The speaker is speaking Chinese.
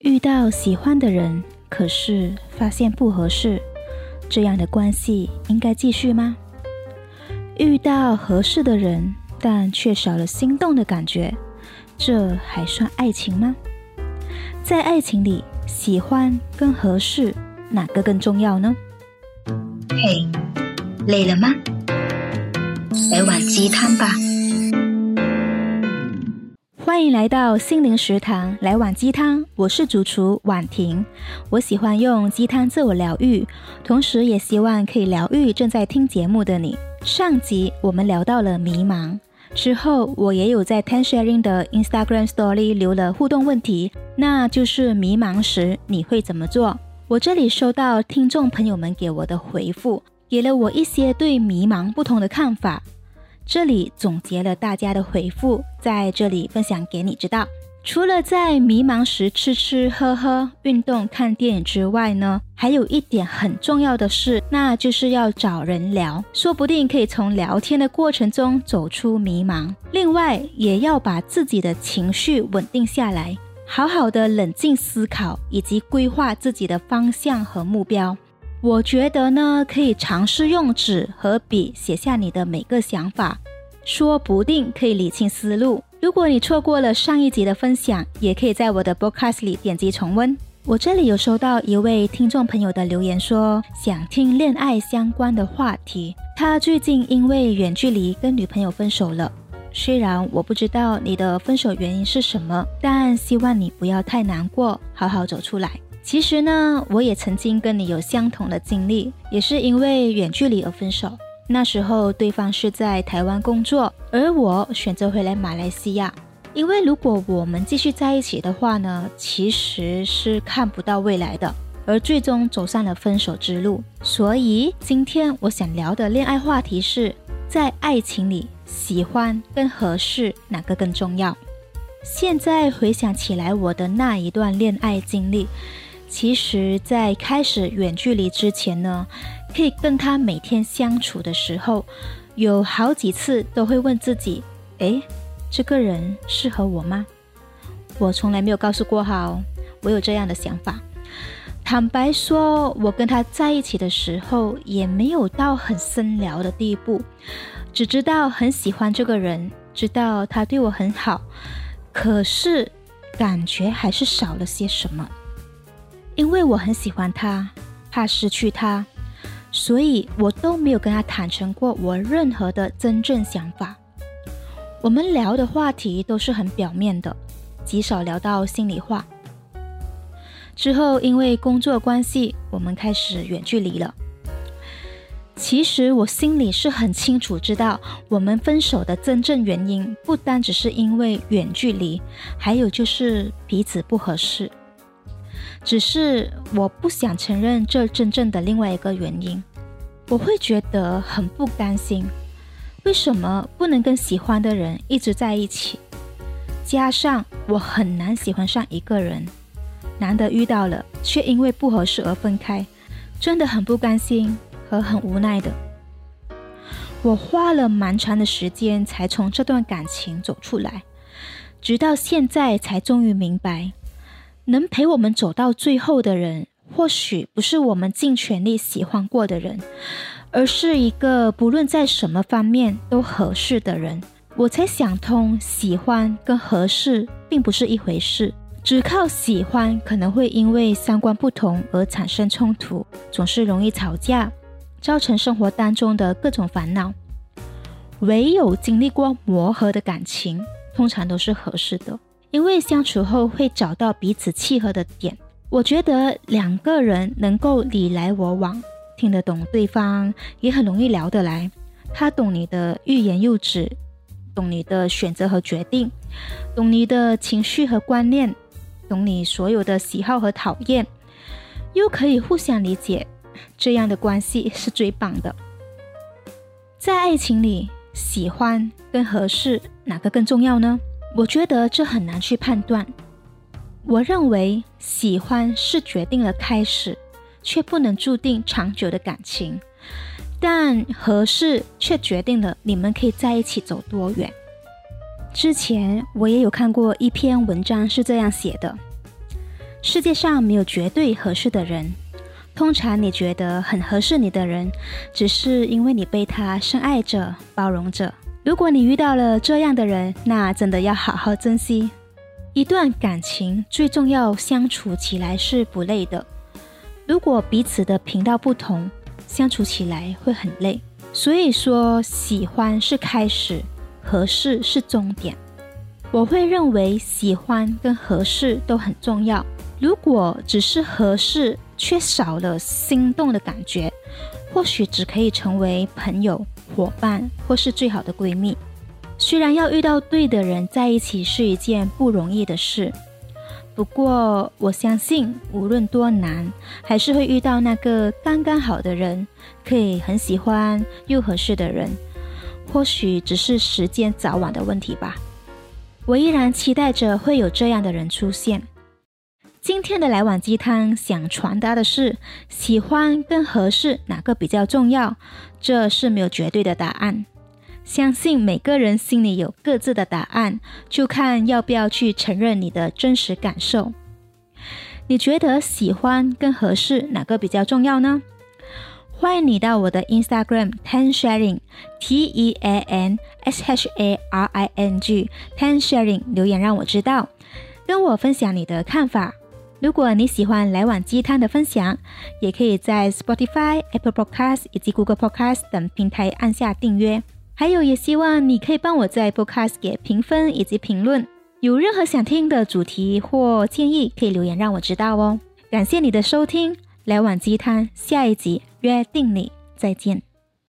遇到喜欢的人，可是发现不合适，这样的关系应该继续吗？遇到合适的人，但却少了心动的感觉，这还算爱情吗？在爱情里，喜欢跟合适哪个更重要呢？嘿，累了吗？来碗鸡汤吧。欢迎来到心灵食堂，来碗鸡汤。我是主厨婉婷，我喜欢用鸡汤自我疗愈，同时也希望可以疗愈正在听节目的你。上集我们聊到了迷茫，之后我也有在 Ten Sharing 的 Instagram Story 留了互动问题，那就是迷茫时你会怎么做？我这里收到听众朋友们给我的回复，给了我一些对迷茫不同的看法。这里总结了大家的回复，在这里分享给你知道。除了在迷茫时吃吃喝喝、运动、看电影之外呢，还有一点很重要的事，那就是要找人聊，说不定可以从聊天的过程中走出迷茫。另外，也要把自己的情绪稳定下来，好好的冷静思考，以及规划自己的方向和目标。我觉得呢，可以尝试用纸和笔写下你的每个想法，说不定可以理清思路。如果你错过了上一集的分享，也可以在我的 podcast 里点击重温。我这里有收到一位听众朋友的留言，说想听恋爱相关的话题。他最近因为远距离跟女朋友分手了。虽然我不知道你的分手原因是什么，但希望你不要太难过，好好走出来。其实呢，我也曾经跟你有相同的经历，也是因为远距离而分手。那时候对方是在台湾工作，而我选择回来马来西亚。因为如果我们继续在一起的话呢，其实是看不到未来的，而最终走上了分手之路。所以今天我想聊的恋爱话题是，在爱情里，喜欢跟合适哪个更重要？现在回想起来，我的那一段恋爱经历。其实，在开始远距离之前呢，可以跟他每天相处的时候，有好几次都会问自己：诶，这个人适合我吗？我从来没有告诉过他哦，我有这样的想法。坦白说，我跟他在一起的时候，也没有到很深聊的地步，只知道很喜欢这个人，知道他对我很好，可是感觉还是少了些什么。因为我很喜欢他，怕失去他，所以我都没有跟他坦诚过我任何的真正想法。我们聊的话题都是很表面的，极少聊到心里话。之后因为工作关系，我们开始远距离了。其实我心里是很清楚知道，我们分手的真正原因不单只是因为远距离，还有就是彼此不合适。只是我不想承认这真正的另外一个原因，我会觉得很不甘心。为什么不能跟喜欢的人一直在一起？加上我很难喜欢上一个人，难得遇到了，却因为不合适而分开，真的很不甘心和很无奈的。我花了蛮长的时间才从这段感情走出来，直到现在才终于明白。能陪我们走到最后的人，或许不是我们尽全力喜欢过的人，而是一个不论在什么方面都合适的人。我才想通，喜欢跟合适并不是一回事。只靠喜欢，可能会因为三观不同而产生冲突，总是容易吵架，造成生活当中的各种烦恼。唯有经历过磨合的感情，通常都是合适的。因为相处后会找到彼此契合的点，我觉得两个人能够你来我往，听得懂对方，也很容易聊得来。他懂你的欲言又止，懂你的选择和决定，懂你的情绪和观念，懂你所有的喜好和讨厌，又可以互相理解，这样的关系是最棒的。在爱情里，喜欢跟合适哪个更重要呢？我觉得这很难去判断。我认为喜欢是决定了开始，却不能注定长久的感情；但合适却决定了你们可以在一起走多远。之前我也有看过一篇文章是这样写的：世界上没有绝对合适的人，通常你觉得很合适你的人，只是因为你被他深爱着、包容着。如果你遇到了这样的人，那真的要好好珍惜。一段感情最重要，相处起来是不累的。如果彼此的频道不同，相处起来会很累。所以说，喜欢是开始，合适是终点。我会认为喜欢跟合适都很重要。如果只是合适，却少了心动的感觉，或许只可以成为朋友、伙伴，或是最好的闺蜜。虽然要遇到对的人在一起是一件不容易的事，不过我相信无论多难，还是会遇到那个刚刚好的人，可以很喜欢又合适的人。或许只是时间早晚的问题吧。我依然期待着会有这样的人出现。今天的来碗鸡汤想传达的是，喜欢跟合适哪个比较重要？这是没有绝对的答案。相信每个人心里有各自的答案，就看要不要去承认你的真实感受。你觉得喜欢跟合适哪个比较重要呢？欢迎你到我的 Instagram Tan Sharing T E A N S H A R I N G Tan Sharing 留言让我知道，跟我分享你的看法。如果你喜欢来碗鸡汤的分享，也可以在 Spotify、Apple Podcast 以及 Google Podcast 等平台按下订阅。还有，也希望你可以帮我在 Podcast 给评分以及评论。有任何想听的主题或建议，可以留言让我知道哦。感谢你的收听，来碗鸡汤，下一集约定你再见。